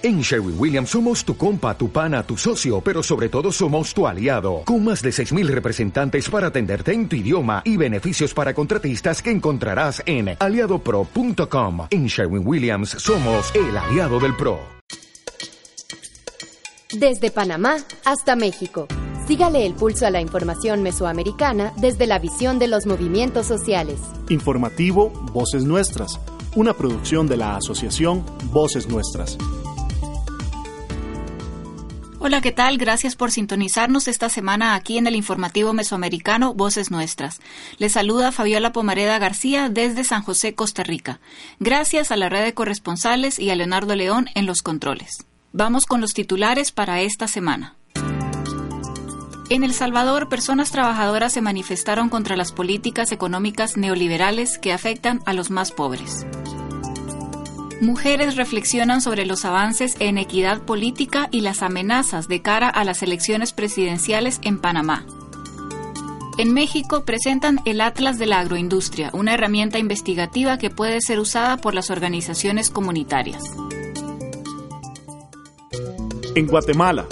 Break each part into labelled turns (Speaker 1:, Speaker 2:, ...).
Speaker 1: En Sherwin Williams somos tu compa, tu pana, tu socio, pero sobre todo somos tu aliado, con más de 6.000 representantes para atenderte en tu idioma y beneficios para contratistas que encontrarás en aliadopro.com. En Sherwin Williams somos el aliado del PRO.
Speaker 2: Desde Panamá hasta México. Sígale el pulso a la información mesoamericana desde la visión de los movimientos sociales.
Speaker 3: Informativo Voces Nuestras, una producción de la Asociación Voces Nuestras.
Speaker 4: Hola, ¿qué tal? Gracias por sintonizarnos esta semana aquí en el informativo mesoamericano Voces Nuestras. Les saluda Fabiola Pomareda García desde San José, Costa Rica. Gracias a la red de corresponsales y a Leonardo León en los controles. Vamos con los titulares para esta semana. En El Salvador, personas trabajadoras se manifestaron contra las políticas económicas neoliberales que afectan a los más pobres. Mujeres reflexionan sobre los avances en equidad política y las amenazas de cara a las elecciones presidenciales en Panamá. En México presentan el Atlas de la Agroindustria, una herramienta investigativa que puede ser usada por las organizaciones comunitarias.
Speaker 3: En Guatemala,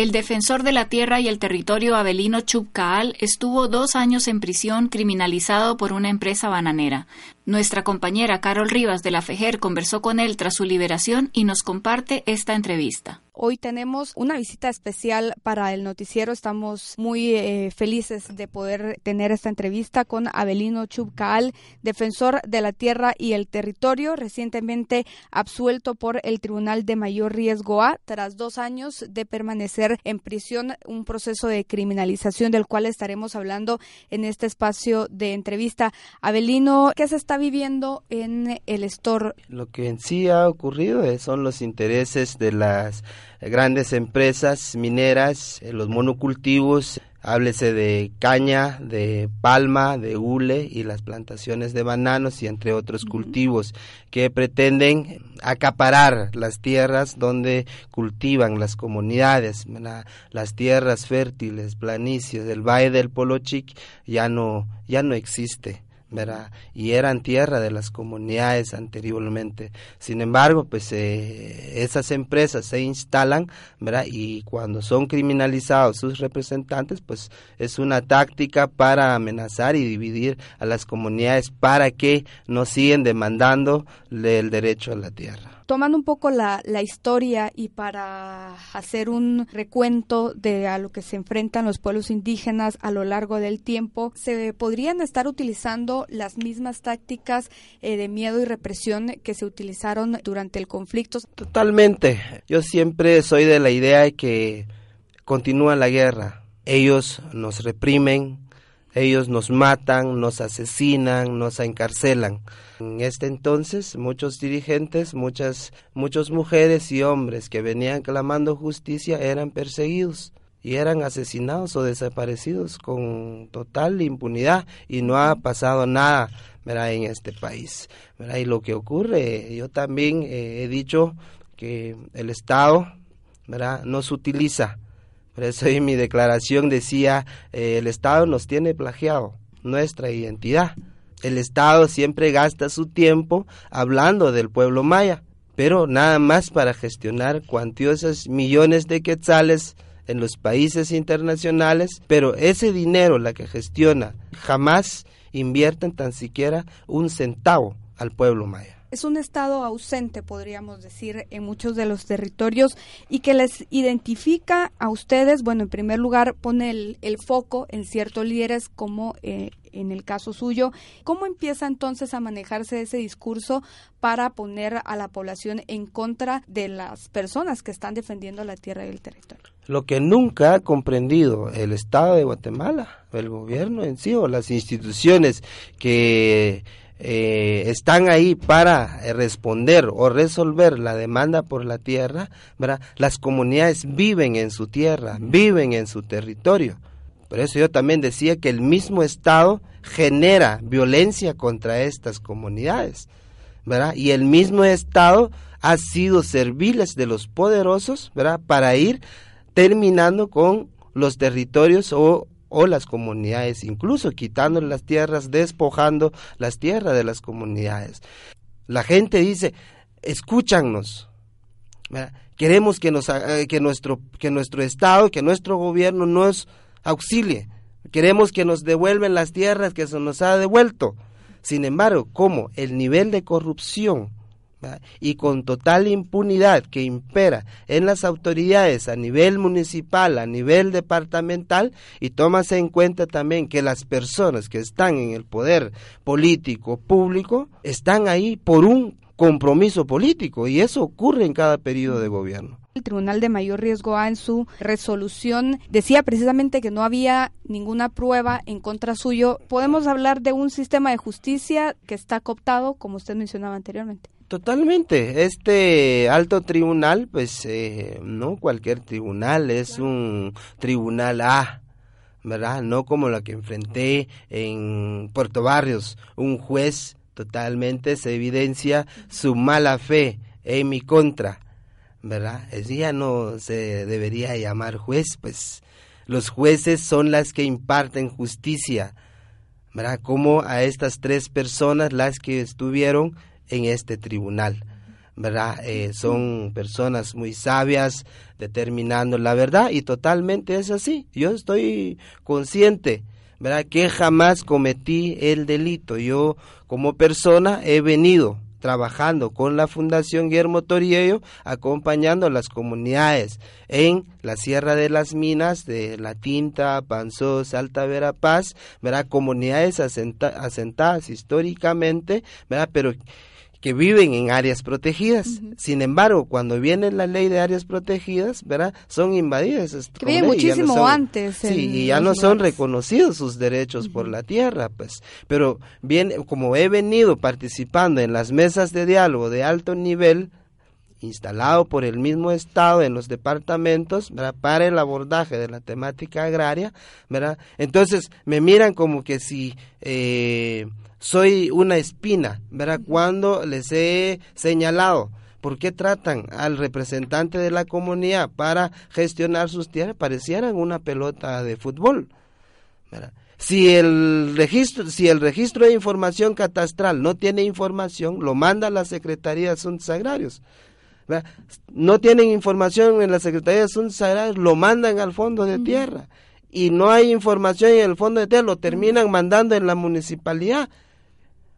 Speaker 4: el defensor de la tierra y el territorio Abelino Chubcaal estuvo dos años en prisión criminalizado por una empresa bananera. Nuestra compañera Carol Rivas de la FEJER conversó con él tras su liberación y nos comparte esta entrevista.
Speaker 5: Hoy tenemos una visita especial para el noticiero. Estamos muy eh, felices de poder tener esta entrevista con Abelino Chubcaal, defensor de la tierra y el territorio, recientemente absuelto por el Tribunal de Mayor Riesgo A tras dos años de permanecer en prisión, un proceso de criminalización del cual estaremos hablando en este espacio de entrevista. Abelino, ¿qué se está viviendo en el store?
Speaker 6: Lo que en sí ha ocurrido son los intereses de las grandes empresas mineras, los monocultivos, háblese de caña, de palma, de hule y las plantaciones de bananos y entre otros cultivos que pretenden acaparar las tierras donde cultivan las comunidades, las tierras fértiles, planicios del Valle del Polochic ya no ya no existe y eran tierra de las comunidades anteriormente. Sin embargo, pues eh, esas empresas se instalan ¿verdad? y cuando son criminalizados sus representantes, pues es una táctica para amenazar y dividir a las comunidades para que no siguen demandando el derecho a la tierra
Speaker 5: tomando un poco la, la, historia y para hacer un recuento de a lo que se enfrentan los pueblos indígenas a lo largo del tiempo, se podrían estar utilizando las mismas tácticas eh, de miedo y represión que se utilizaron durante el conflicto.
Speaker 6: Totalmente. Yo siempre soy de la idea de que continúa la guerra. Ellos nos reprimen, ellos nos matan, nos asesinan, nos encarcelan. En este entonces, muchos dirigentes, muchas, muchas mujeres y hombres que venían clamando justicia eran perseguidos y eran asesinados o desaparecidos con total impunidad y no ha pasado nada en este país. Y lo que ocurre, yo también eh, he dicho que el Estado ¿verdad? nos utiliza por eso en mi declaración decía, eh, el Estado nos tiene plagiado nuestra identidad. El Estado siempre gasta su tiempo hablando del pueblo maya, pero nada más para gestionar cuantiosos millones de quetzales en los países internacionales, pero ese dinero, la que gestiona, jamás invierten tan siquiera un centavo al pueblo maya
Speaker 5: es un estado ausente, podríamos decir, en muchos de los territorios y que les identifica a ustedes, bueno, en primer lugar pone el, foco en ciertos líderes como eh, en el caso suyo. ¿Cómo empieza entonces a manejarse ese discurso para poner a la población en contra de las personas que están defendiendo la tierra y el territorio?
Speaker 6: Lo que nunca ha comprendido el Estado de Guatemala, el gobierno en sí o las instituciones que eh, están ahí para eh, responder o resolver la demanda por la tierra, ¿verdad? las comunidades viven en su tierra, viven en su territorio. Por eso yo también decía que el mismo Estado genera violencia contra estas comunidades, ¿verdad? Y el mismo Estado ha sido serviles de los poderosos, ¿verdad? Para ir terminando con los territorios o o las comunidades, incluso quitando las tierras, despojando las tierras de las comunidades. La gente dice, escúchanos, Queremos que, nos, eh, que, nuestro, que nuestro Estado, que nuestro gobierno nos auxilie. Queremos que nos devuelven las tierras que se nos ha devuelto. Sin embargo, como el nivel de corrupción y con total impunidad que impera en las autoridades a nivel municipal, a nivel departamental, y tómase en cuenta también que las personas que están en el poder político público están ahí por un compromiso político y eso ocurre en cada periodo de gobierno.
Speaker 5: El Tribunal de Mayor Riesgo A en su resolución decía precisamente que no había ninguna prueba en contra suyo. ¿Podemos hablar de un sistema de justicia que está cooptado, como usted mencionaba anteriormente?
Speaker 6: Totalmente. Este alto tribunal, pues eh, no cualquier tribunal, es un tribunal A, ¿verdad? No como la que enfrenté en Puerto Barrios, un juez totalmente se evidencia su mala fe en mi contra, ¿verdad? Ese ya no se debería llamar juez, pues los jueces son las que imparten justicia, ¿verdad? Como a estas tres personas las que estuvieron en este tribunal. ¿verdad? Eh, son personas muy sabias determinando la verdad y totalmente es así. Yo estoy consciente, ¿verdad? Que jamás cometí el delito. Yo como persona he venido trabajando con la Fundación Guillermo Toriello, acompañando a las comunidades en la Sierra de las Minas, de La Tinta, Panzós, Alta Verapaz, ¿verdad? Comunidades asentadas históricamente, ¿verdad? Pero que viven en áreas protegidas. Sin embargo, cuando viene la ley de áreas protegidas, ¿verdad? Son invadidas.
Speaker 5: Que viven muchísimo antes.
Speaker 6: Sí, y ya no son reconocidos sus derechos por la tierra, pues. Pero bien, como he venido participando en las mesas de diálogo de alto nivel, instalado por el mismo Estado en los departamentos ¿verdad? para el abordaje de la temática agraria, ¿verdad? Entonces me miran como que si eh, soy una espina, ¿verdad? Cuando les he señalado ¿Por qué tratan al representante de la comunidad para gestionar sus tierras? Parecieran una pelota de fútbol. ¿verdad? Si el registro, si el registro de información catastral no tiene información, lo manda la Secretaría de Asuntos Agrarios. ¿Verdad? No tienen información en la Secretaría de Asuntos Agrarios, lo mandan al fondo de tierra. Y no hay información en el fondo de tierra, lo terminan mandando en la municipalidad.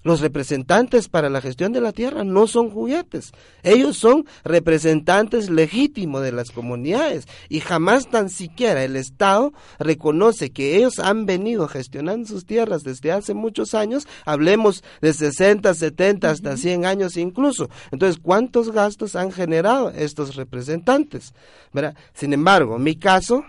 Speaker 6: Los representantes para la gestión de la tierra no son juguetes. Ellos son representantes legítimos de las comunidades y jamás tan siquiera el Estado reconoce que ellos han venido gestionando sus tierras desde hace muchos años, hablemos de 60, 70 hasta 100 años incluso. Entonces, ¿cuántos gastos han generado estos representantes? Sin embargo, en mi caso,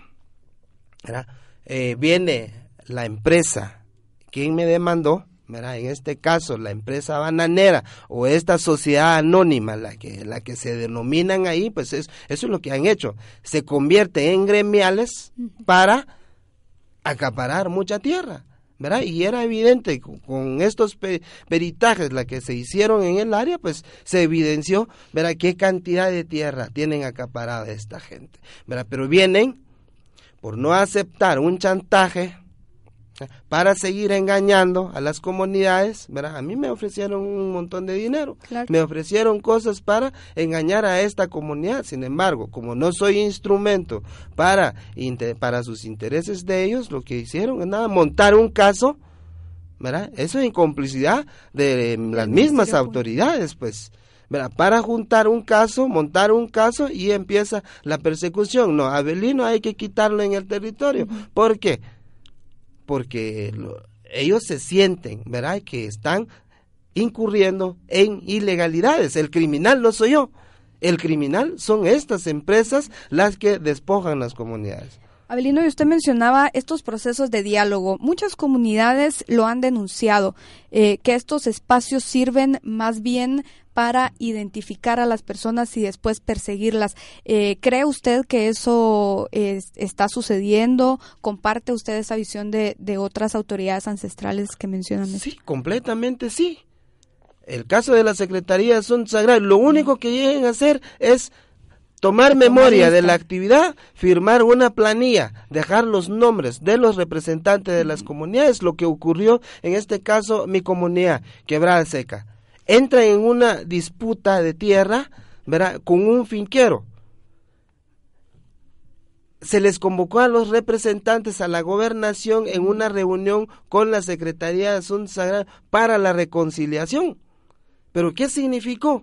Speaker 6: eh, viene la empresa, quien me demandó, en este caso la empresa bananera o esta sociedad anónima, la que, la que se denominan ahí, pues es, eso es lo que han hecho, se convierte en gremiales para acaparar mucha tierra. ¿verdad? Y era evidente con, estos peritajes la que se hicieron en el área, pues se evidenció, ¿verdad? Qué cantidad de tierra tienen acaparada esta gente, ¿verdad? Pero vienen por no aceptar un chantaje, para seguir engañando a las comunidades, ¿verdad? A mí me ofrecieron un montón de dinero, me ofrecieron cosas para engañar a esta comunidad. Sin embargo, como no soy instrumento para, para sus intereses de ellos, lo que hicieron es nada, montar un caso, ¿verdad? Eso es incomplicidad de las mismas autoridades, pues. ¿verdad? Para juntar un caso, montar un caso y empieza la persecución. No, Abelino hay que quitarlo en el territorio. ¿Por qué? Porque ellos se sienten, ¿verdad?, que están incurriendo en ilegalidades. El criminal no soy yo. El criminal son estas empresas las que despojan las comunidades.
Speaker 5: Abelino, y usted mencionaba estos procesos de diálogo. Muchas comunidades lo han denunciado, eh, que estos espacios sirven más bien para identificar a las personas y después perseguirlas. Eh, ¿Cree usted que eso está sucediendo? ¿Comparte usted esa visión de, otras autoridades ancestrales que mencionan?
Speaker 6: Sí, completamente sí. El caso de la Secretaría son sagrados. Lo único que llegan a hacer es tomar memoria de la actividad, firmar una planilla, dejar los nombres de los representantes de las comunidades, lo que ocurrió en este caso mi comunidad, Quebrada Seca entra en una disputa de tierra, ¿verdad? Con un finquero. Se les convocó a los representantes a la gobernación en una reunión con la Secretaría de Asuntos Sagrados para la reconciliación. ¿Pero qué significó?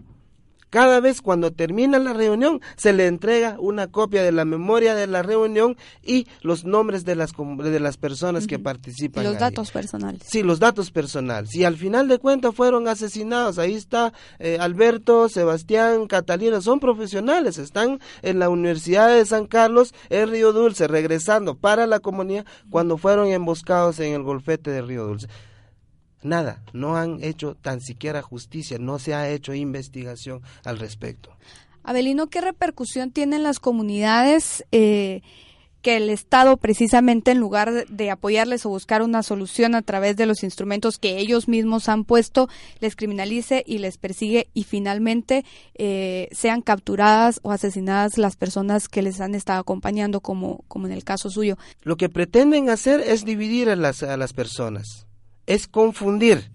Speaker 6: Cada vez cuando termina la reunión se le entrega una copia de la memoria de la reunión y los nombres de las, de las personas que participan.
Speaker 5: Los datos personales.
Speaker 6: Sí, los datos personales. Y al final de cuentas fueron asesinados. Ahí está eh, Alberto, Sebastián, Catalina. Son profesionales. Están en la Universidad de San Carlos, en Río Dulce, regresando para la comunidad cuando fueron emboscados en el golfete de Río Dulce. Nada, no han hecho tan siquiera justicia, no se ha hecho investigación al respecto.
Speaker 5: Abelino, ¿qué repercusión tienen las comunidades eh, que el Estado, precisamente en lugar de apoyarles o buscar una solución a través de los instrumentos que ellos mismos han puesto, les criminalice y les persigue y finalmente eh, sean capturadas o asesinadas las personas que les han estado acompañando, como, como en el caso suyo?
Speaker 6: Lo que pretenden hacer es dividir a las, a las personas es confundir.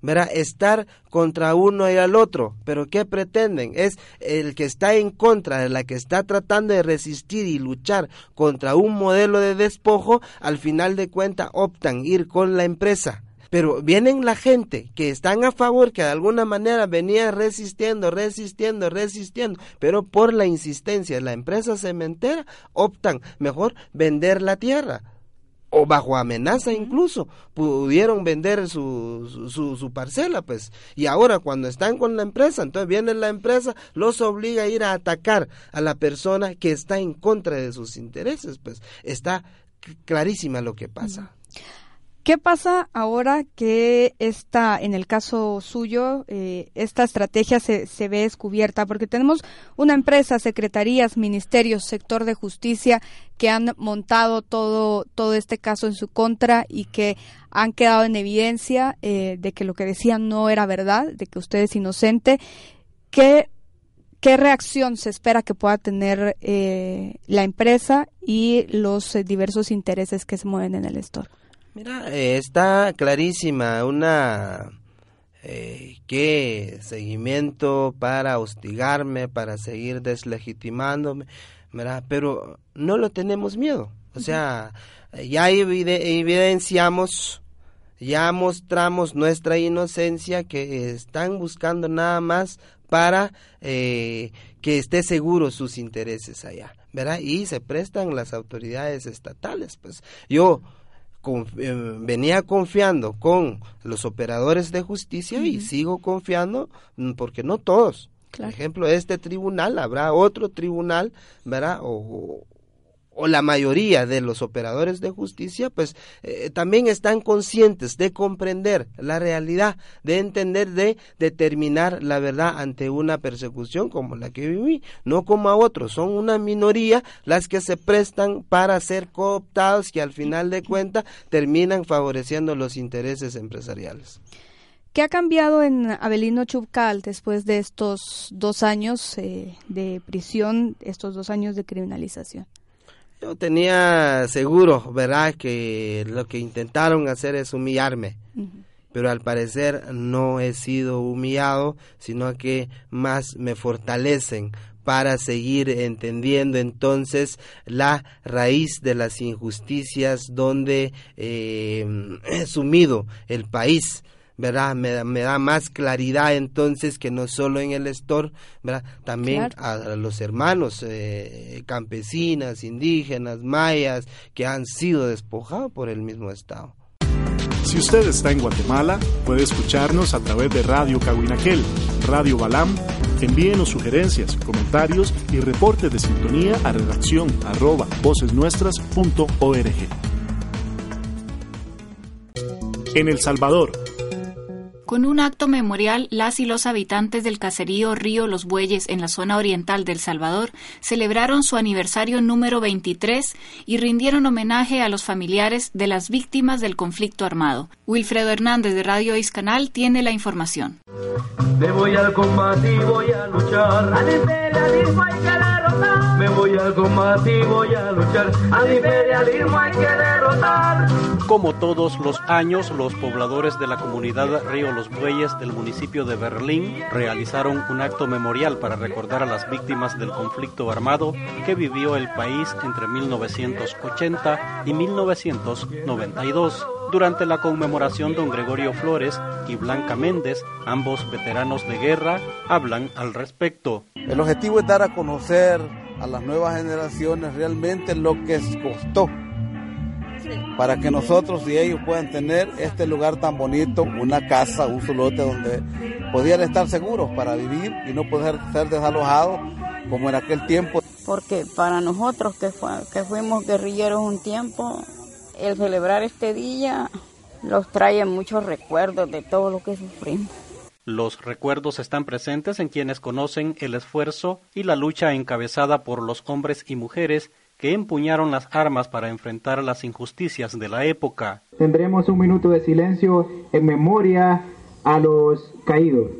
Speaker 6: ¿verdad? Estar contra uno y al otro. Pero ¿qué pretenden? Es el que está en contra, de la que está tratando de resistir y luchar contra un modelo de despojo, al final de cuentas optan ir con la empresa. Pero vienen la gente que están a favor, que de alguna manera venía resistiendo, resistiendo, resistiendo, pero por la insistencia de la empresa cementera, optan mejor vender la tierra o bajo amenaza incluso pudieron vender su, su, su, parcela pues. Y ahora cuando están con la empresa entonces viene la empresa los obliga a ir a atacar a la persona que está en contra de sus intereses pues. Está clarísima lo que pasa
Speaker 5: ¿Qué pasa ahora que esta, en el caso suyo, eh, esta estrategia se, se, ve descubierta? Porque tenemos una empresa, secretarías, ministerios, sector de justicia que han montado todo, todo este caso en su contra y que han quedado en evidencia eh, de que lo que decían no era verdad, de que usted es inocente. ¿Qué, qué reacción se espera que pueda tener eh, la empresa y los diversos intereses que se mueven en el store?
Speaker 6: Mira, eh, está clarísima una eh, qué seguimiento para hostigarme, para seguir deslegitimándome, ¿verdad? pero no lo tenemos miedo. O sea, ya evidenciamos, ya mostramos nuestra inocencia que están buscando nada más para eh, que esté seguro sus intereses allá, ¿verdad? Y se prestan las autoridades estatales. Pues yo eh, venía confiando con los operadores de justicia y sigo confiando mm, porque no todos. Por ejemplo, este tribunal, habrá otro tribunal, ¿verdad? O, o la mayoría de los operadores de justicia, pues eh, también están conscientes de comprender la realidad, de entender, de determinar la verdad ante una persecución como la que viví, no como a otros, son una minoría las que se prestan para ser cooptados y al final de cuentas terminan favoreciendo los intereses empresariales.
Speaker 5: ¿Qué ha cambiado en Abelino Chubcal después de estos dos años eh, de prisión, estos dos años de criminalización?
Speaker 6: Yo tenía seguro, ¿verdad?, que lo que intentaron hacer es humillarme. Pero al parecer no he sido humillado, sino que más me fortalecen para seguir entendiendo entonces la raíz de las injusticias donde eh, he sumido el país ¿verdad? Me, me, da más claridad entonces que no solo en el store, ¿verdad? También a, los hermanos eh, campesinas, indígenas, mayas, que han sido despojados por el mismo Estado.
Speaker 3: Si usted está en Guatemala, puede escucharnos a través de Radio Cahuinaquel, Radio Balam. Envíenos sugerencias, comentarios y reportes de sintonía a redacción arroba vocesnuestras.org. En El Salvador,
Speaker 4: con un acto memorial, las y los habitantes del caserío Río Los Bueyes en la zona oriental del Salvador celebraron su aniversario número 23 y rindieron homenaje a los familiares de las víctimas del conflicto armado. Wilfredo Hernández de Radio Iscanal tiene la información.
Speaker 7: Me voy al combate y voy a luchar. Al imperialismo hay que derrotar. Me voy al combate y voy a luchar. Al imperialismo hay que derrotar.
Speaker 8: Como todos los años, los pobladores de la comunidad Río Los Bueyes del municipio de Berlín realizaron un acto memorial para recordar a las víctimas del conflicto armado que vivió el país entre 1980 y 1992. Durante la conmemoración, don Gregorio Flores y Blanca Méndez, ambos veteranos de guerra, hablan al respecto.
Speaker 9: El objetivo es dar a conocer a las nuevas generaciones realmente lo que costó para que nosotros y ellos puedan tener este lugar tan bonito, una casa, un solote donde podían estar seguros para vivir y no poder ser desalojados como en aquel tiempo.
Speaker 10: Porque para nosotros que, que fuimos guerrilleros un tiempo, el celebrar este día los trae muchos recuerdos de todo lo que sufrimos.
Speaker 8: Los recuerdos están presentes en quienes conocen el esfuerzo y la lucha encabezada por los hombres y mujeres que empuñaron las armas para enfrentar las injusticias de la época.
Speaker 11: Tendremos un minuto de silencio en memoria a los caídos.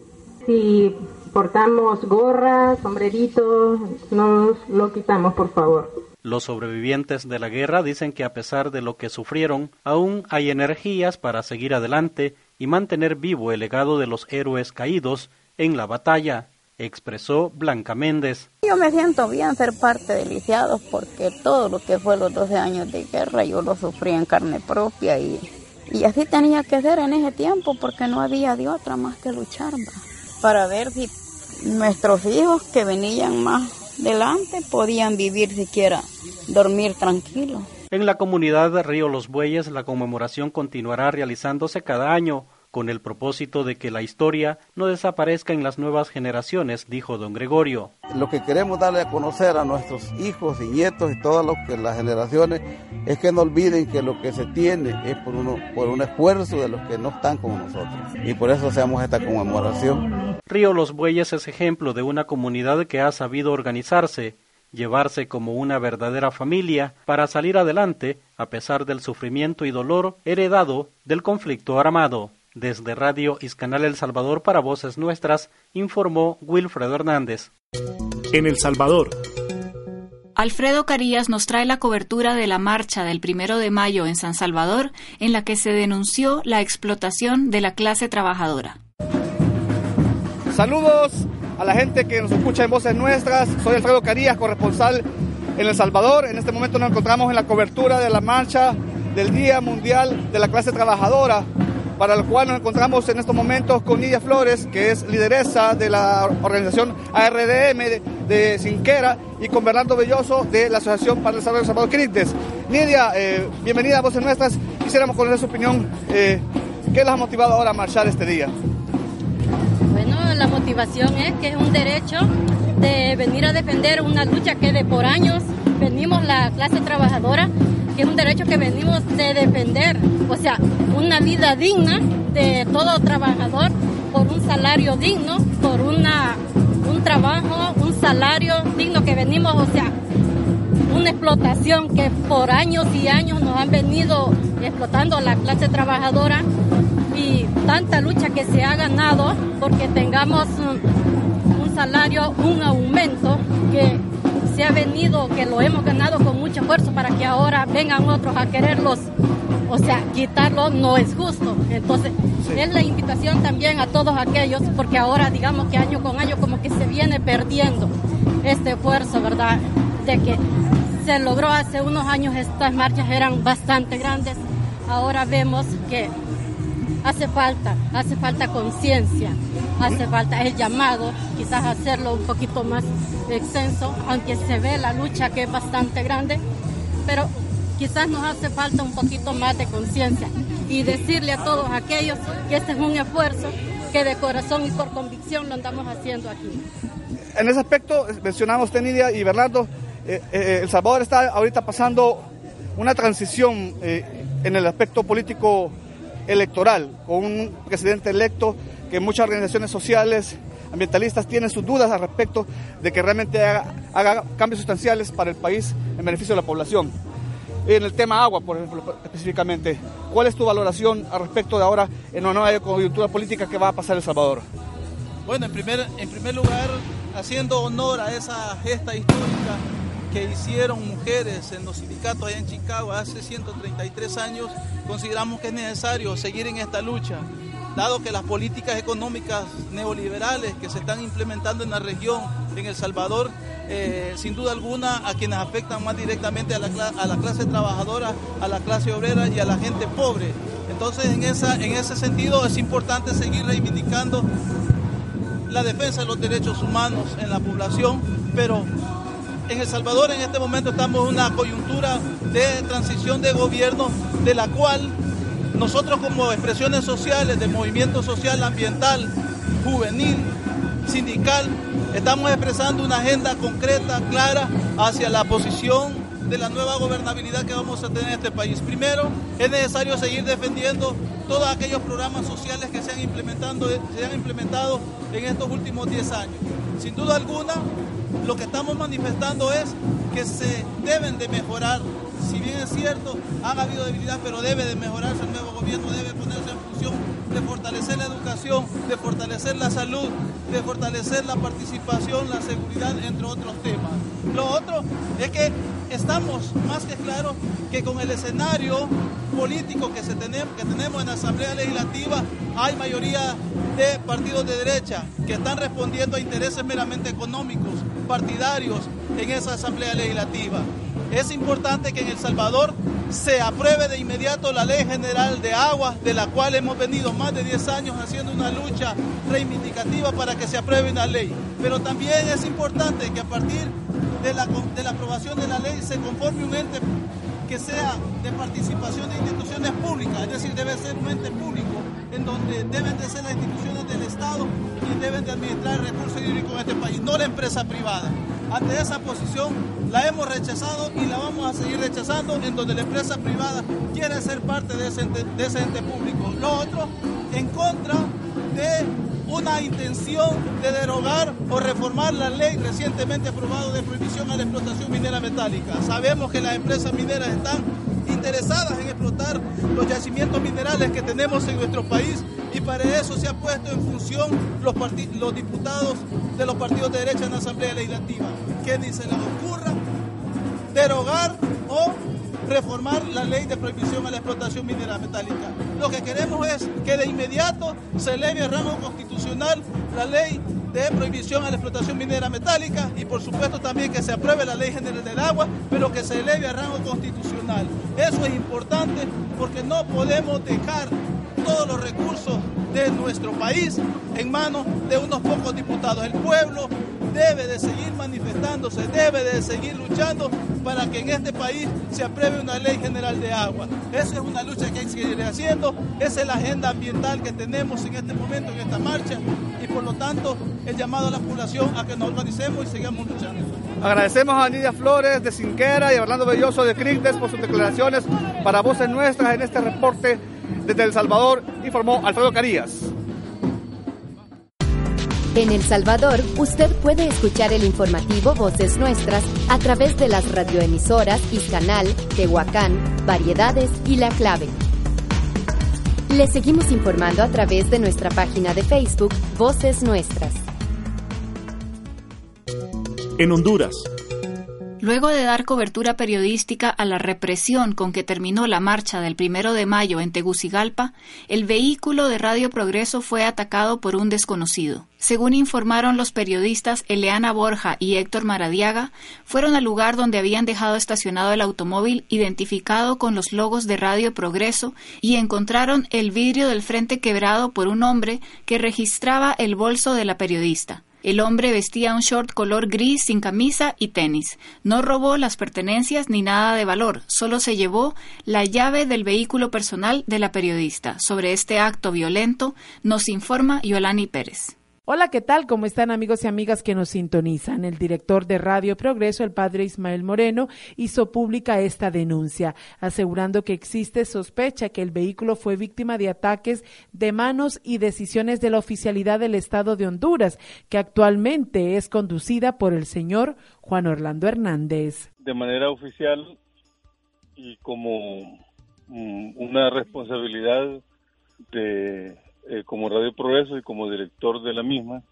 Speaker 12: Si portamos gorras, sombreritos, nos lo quitamos, por favor.
Speaker 8: Los sobrevivientes de la guerra dicen que a pesar de lo que sufrieron, aún hay energías para seguir adelante y mantener vivo el legado de los héroes caídos en la batalla, expresó Blanca Méndez.
Speaker 10: Yo me siento bien ser parte de Lisiados porque todo lo que fue los 12 años de guerra yo lo sufrí en carne propia y, y así tenía que ser en ese tiempo porque no había de otra más que luchar para ver si nuestros hijos que venían más delante podían vivir siquiera, dormir tranquilos.
Speaker 8: En la comunidad de Río Los Bueyes la conmemoración continuará realizándose cada año con el propósito de que la historia no desaparezca en las nuevas generaciones, dijo don Gregorio.
Speaker 9: Lo que queremos darle a conocer a nuestros hijos y nietos y todas las generaciones es que no olviden que lo que se tiene es por, uno, por un esfuerzo de los que no están con nosotros. Y por eso hacemos esta conmemoración.
Speaker 8: Río Los Bueyes es ejemplo de una comunidad que ha sabido organizarse llevarse como una verdadera familia para salir adelante a pesar del sufrimiento y dolor heredado del conflicto armado. Desde Radio Iscanal El Salvador para Voces Nuestras, informó Wilfredo Hernández.
Speaker 3: En El Salvador.
Speaker 4: Alfredo Carías nos trae la cobertura de la marcha del primero de mayo en San Salvador, en la que se denunció la explotación de la clase trabajadora.
Speaker 13: Saludos a la gente que nos escucha en Voces Nuestras. Soy Alfredo Carías, corresponsal en El Salvador. En este momento nos encontramos en la cobertura de la marcha del Día Mundial de la Clase Trabajadora, para el cual nos encontramos en estos momentos con Nidia Flores, que es lideresa de la organización ARDM de, Sinquera, y con Bernardo Belloso de la Asociación para el Desarrollo de Salvador Crites. Nidia, eh, bienvenida a Voces Nuestras. Quisiéramos conocer su opinión. Eh, ¿Qué les ha motivado ahora a marchar este día?
Speaker 14: la motivación es que es un derecho de venir a defender una lucha que de por años venimos la clase trabajadora, que es un derecho que venimos de defender, o sea, una vida digna de todo trabajador por un salario digno, por una, un trabajo, un salario digno que venimos, o sea, una explotación que por años y años nos han venido explotando la clase trabajadora y tanta lucha que se ha ganado porque tengamos un, salario, un aumento que se ha venido, que lo hemos ganado con mucho esfuerzo para que ahora vengan otros a quererlos, o sea, quitarlo no es justo. Entonces, es la invitación también a todos aquellos, porque ahora digamos que año con año como que se viene perdiendo este esfuerzo, ¿verdad? De que se logró hace unos años estas marchas eran bastante grandes, ahora vemos que hace falta, hace falta conciencia, hace falta el llamado, quizás hacerlo un poquito más extenso, aunque se ve la lucha que es bastante grande, pero quizás nos hace falta un poquito más de conciencia y decirle a todos aquellos que este es un esfuerzo que de corazón y por convicción lo andamos haciendo aquí.
Speaker 13: En ese aspecto, mencionamos Tenidia y Bernardo, eh, eh, El Salvador está ahorita pasando una transición eh, en el aspecto político electoral, con un presidente electo que muchas organizaciones sociales, ambientalistas tienen sus dudas al respecto de que realmente haga, cambios sustanciales para el país en beneficio de la población. En el tema agua, por ejemplo, específicamente, ¿cuál es tu valoración al respecto de ahora en una nueva coyuntura política que va a pasar El Salvador?
Speaker 15: Bueno, en primer, en primer lugar, haciendo honor a esa gesta histórica que hicieron mujeres en los sindicatos allá en Chicago hace 133 años, consideramos que es necesario seguir en esta lucha, dado que las políticas económicas neoliberales que se están implementando en la región, en El Salvador, eh, sin duda alguna a quienes afectan más directamente a la, a la clase trabajadora, a la clase obrera y a la gente pobre. Entonces, en, esa, en ese sentido es importante seguir reivindicando la defensa de los derechos humanos en la población, pero en El Salvador en este momento estamos en una coyuntura de transición de gobierno de la cual nosotros como expresiones sociales de movimiento social ambiental, juvenil, sindical, estamos expresando una agenda concreta, clara, hacia la posición de la nueva gobernabilidad que vamos a tener en este país. Primero, es necesario seguir defendiendo todos aquellos programas sociales que se han, implementando, se han implementado en estos últimos 10 años. Sin duda alguna, lo que estamos manifestando es que se deben de mejorar. Si bien es cierto, han habido debilidad, pero debe de mejorarse el nuevo gobierno, debe ponerse en función de fortalecer la educación, de fortalecer la salud, de fortalecer la participación, la seguridad, entre otros temas. Lo otro es que estamos más que claros que con el escenario político que, se tenemos, que tenemos en la Asamblea Legislativa hay mayoría de partidos de derecha que están respondiendo a intereses meramente económicos, partidarios en esa Asamblea Legislativa. Es importante que en El Salvador se apruebe de inmediato la Ley General de Agua, de la cual hemos venido más de 10 años haciendo una lucha reivindicativa para que se apruebe una ley. Pero también es importante que a partir de la, de la aprobación de la ley se conforme un ente que sea de participación de instituciones públicas, es decir, debe ser un ente público en donde deben de ser las instituciones del Estado y deben de administrar el recurso hídrico en este país, no la empresa privada. Ante esa posición la hemos rechazado y la vamos a seguir rechazando en donde la empresa privada quiere ser parte de ese ente, de ese ente público. Lo otro, en contra de una intención de derogar o reformar la ley recientemente aprobada de prohibición a la explotación minera metálica. Sabemos que las empresas mineras están interesadas en explotar los yacimientos minerales que tenemos en nuestro país para eso se ha puesto en función los, diputados de los partidos de derecha en la Asamblea Legislativa. Que ni se les ocurra derogar o reformar la ley de prohibición a la explotación minera metálica. Lo que queremos es que de inmediato se eleve a rango constitucional la ley de prohibición a la explotación minera metálica y por supuesto también que se apruebe la ley general del agua, pero que se eleve a rango constitucional. Eso es importante porque no podemos dejar todos los recursos de nuestro país en manos de unos pocos diputados. El pueblo debe de seguir manifestándose, debe de seguir luchando para que en este país se apruebe una ley general de agua. Esa es una lucha que hay que seguir haciendo, esa es la agenda ambiental que tenemos en este momento en esta marcha y por lo tanto el llamado a la población a que nos organicemos y sigamos luchando.
Speaker 13: Agradecemos a Nidia Flores de Cinquera y a Orlando Belloso de CRICDES por sus declaraciones para voces nuestras en este reporte desde El Salvador, informó Alfredo Carías.
Speaker 2: En El Salvador, usted puede escuchar el informativo Voces Nuestras a través de las radioemisoras Iscanal, Tehuacán, Variedades y La Clave. Le seguimos informando a través de nuestra página de Facebook Voces Nuestras.
Speaker 3: En Honduras,
Speaker 4: Luego de dar cobertura periodística a la represión con que terminó la marcha del primero de mayo en Tegucigalpa, el vehículo de Radio Progreso fue atacado por un desconocido. Según informaron los periodistas Eleana Borja y Héctor Maradiaga, fueron al lugar donde habían dejado estacionado el automóvil identificado con los logos de Radio Progreso y encontraron el vidrio del frente quebrado por un hombre que registraba el bolso de la periodista. El hombre vestía un short color gris sin camisa y tenis. No robó las pertenencias ni nada de valor, solo se llevó la llave del vehículo personal de la periodista. Sobre este acto violento nos informa Yolani Pérez.
Speaker 16: Hola, ¿qué tal? ¿Cómo están amigos y amigas que nos sintonizan? El director de Radio Progreso, el padre Ismael Moreno, hizo pública esta denuncia, asegurando que existe sospecha que el vehículo fue víctima de ataques de manos y decisiones de la oficialidad del Estado de Honduras, que actualmente es conducida por el señor Juan Orlando Hernández.
Speaker 17: De manera oficial y como mm, una responsabilidad de eh, como Radio Progreso y como director de la misma,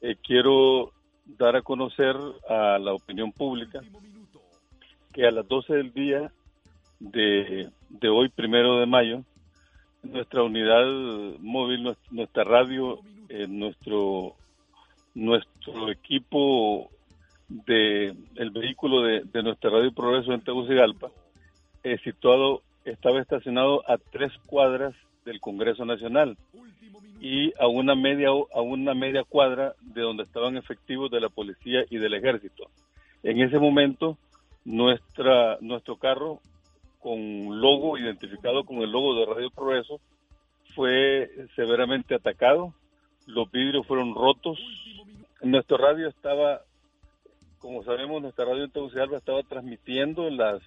Speaker 17: eh, quiero dar a conocer a la opinión pública que a las 12 del día de, de hoy, primero de mayo, nuestra unidad móvil, nuestra radio, eh, nuestro nuestro equipo de el vehículo de, nuestra radio Progreso en Tegucigalpa, eh, situado, estaba estacionado a tres cuadras del Congreso Nacional y a una media a una media cuadra de donde estaban efectivos de la policía y del ejército. En ese momento, nuestra nuestro carro con logo identificado con el logo de Radio Progreso fue severamente atacado, los vidrios fueron rotos, nuestro radio estaba, como sabemos, nuestra radio en estaba transmitiendo las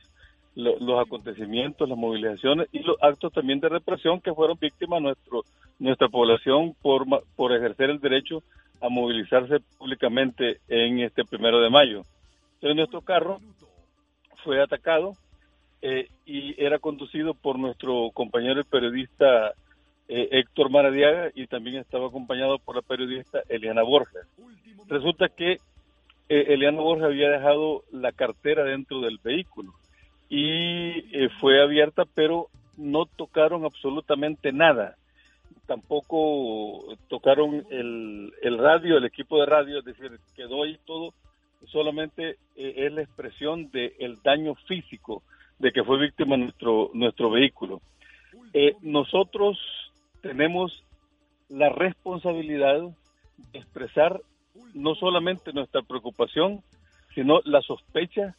Speaker 17: los acontecimientos, las movilizaciones y los actos también de represión que fueron víctimas nuestro nuestra población por por ejercer el derecho a movilizarse públicamente en este primero de mayo. Entonces nuestro carro fue atacado eh, y era conducido por nuestro compañero el periodista eh, Héctor Maradiaga y también estaba acompañado por la periodista Eliana Borges. Resulta que eh, Eliana Borges había dejado la cartera dentro del vehículo y fue abierta, pero no tocaron absolutamente nada. Tampoco tocaron el, el radio, el equipo de radio, es decir, quedó ahí todo, solamente es la expresión del daño físico de que fue víctima nuestro, nuestro vehículo. Eh, nosotros tenemos la responsabilidad de expresar no solamente nuestra preocupación, sino la sospecha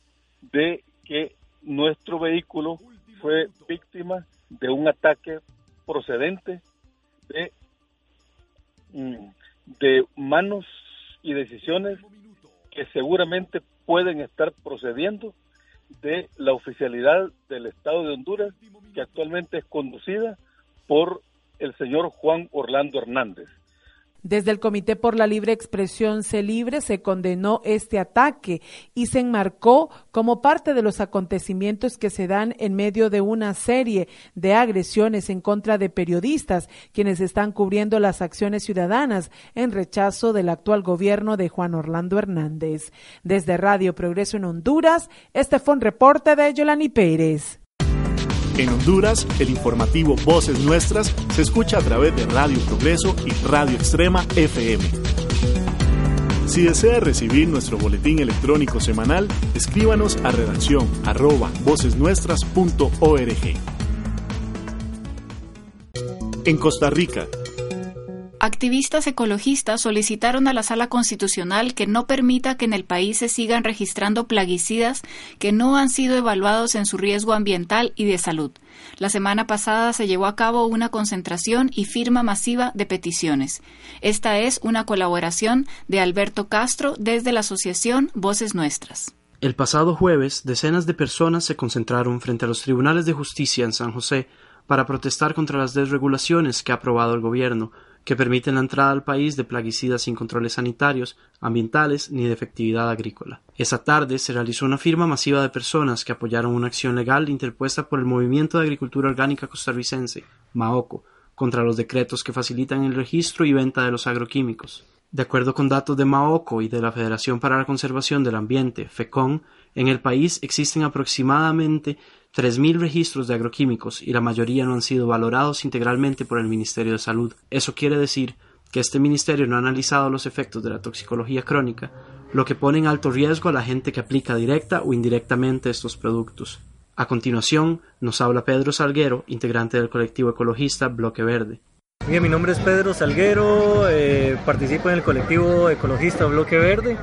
Speaker 17: de que nuestro vehículo fue víctima de un ataque procedente de, mm, de manos y decisiones que seguramente pueden estar procediendo de la oficialidad del Estado de Honduras, que actualmente es conducida por el señor Juan Orlando Hernández.
Speaker 16: Desde el Comité por la Libre Expresión Se Libre se condenó este ataque y se enmarcó como parte de los acontecimientos que se dan en medio de una serie de agresiones en contra de periodistas, quienes están cubriendo las acciones ciudadanas en rechazo del actual gobierno de Juan Orlando Hernández. Desde Radio Progreso en Honduras, este fue un reporte de Yolani Pérez.
Speaker 3: En Honduras, el informativo Voces Nuestras se escucha a través de Radio Progreso y Radio Extrema FM. Si desea recibir nuestro boletín electrónico semanal, escríbanos a redacción arroba vocesnuestras.org. En Costa Rica,
Speaker 4: Activistas ecologistas solicitaron a la Sala Constitucional que no permita que en el país se sigan registrando plaguicidas que no han sido evaluados en su riesgo ambiental y de salud. La semana pasada se llevó a cabo una concentración y firma masiva de peticiones. Esta es una colaboración de Alberto Castro desde la Asociación Voces Nuestras.
Speaker 18: El pasado jueves, decenas de personas se concentraron frente a los tribunales de justicia en San José para protestar contra las desregulaciones que ha aprobado el gobierno que permiten la entrada al país de plaguicidas sin controles sanitarios, ambientales ni de efectividad agrícola. Esa tarde se realizó una firma masiva de personas que apoyaron una acción legal interpuesta por el Movimiento de Agricultura Orgánica Costarricense, MAOCO, contra los decretos que facilitan el registro y venta de los agroquímicos. De acuerdo con datos de MAOCO y de la Federación para la Conservación del Ambiente, FECON, en el país existen aproximadamente 3.000 registros de agroquímicos y la mayoría no han sido valorados integralmente por el Ministerio de Salud. Eso quiere decir que este ministerio no ha analizado los efectos de la toxicología crónica, lo que pone en alto riesgo a la gente que aplica directa o indirectamente estos productos. A continuación, nos habla Pedro Salguero, integrante del colectivo ecologista Bloque Verde.
Speaker 19: Bien, mi nombre es Pedro Salguero, eh, participo en el colectivo ecologista Bloque Verde.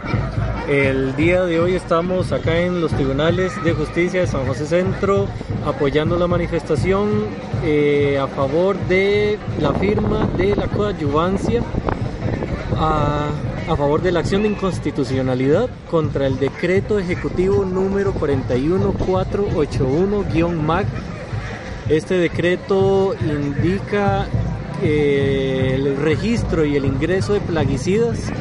Speaker 19: El día de hoy estamos acá en los tribunales de justicia de San José Centro apoyando la manifestación eh, a favor de la firma de la coadyuvancia a, a favor de la acción de inconstitucionalidad contra el decreto ejecutivo número 41481-MAC. Este decreto indica el registro y el ingreso de plaguicidas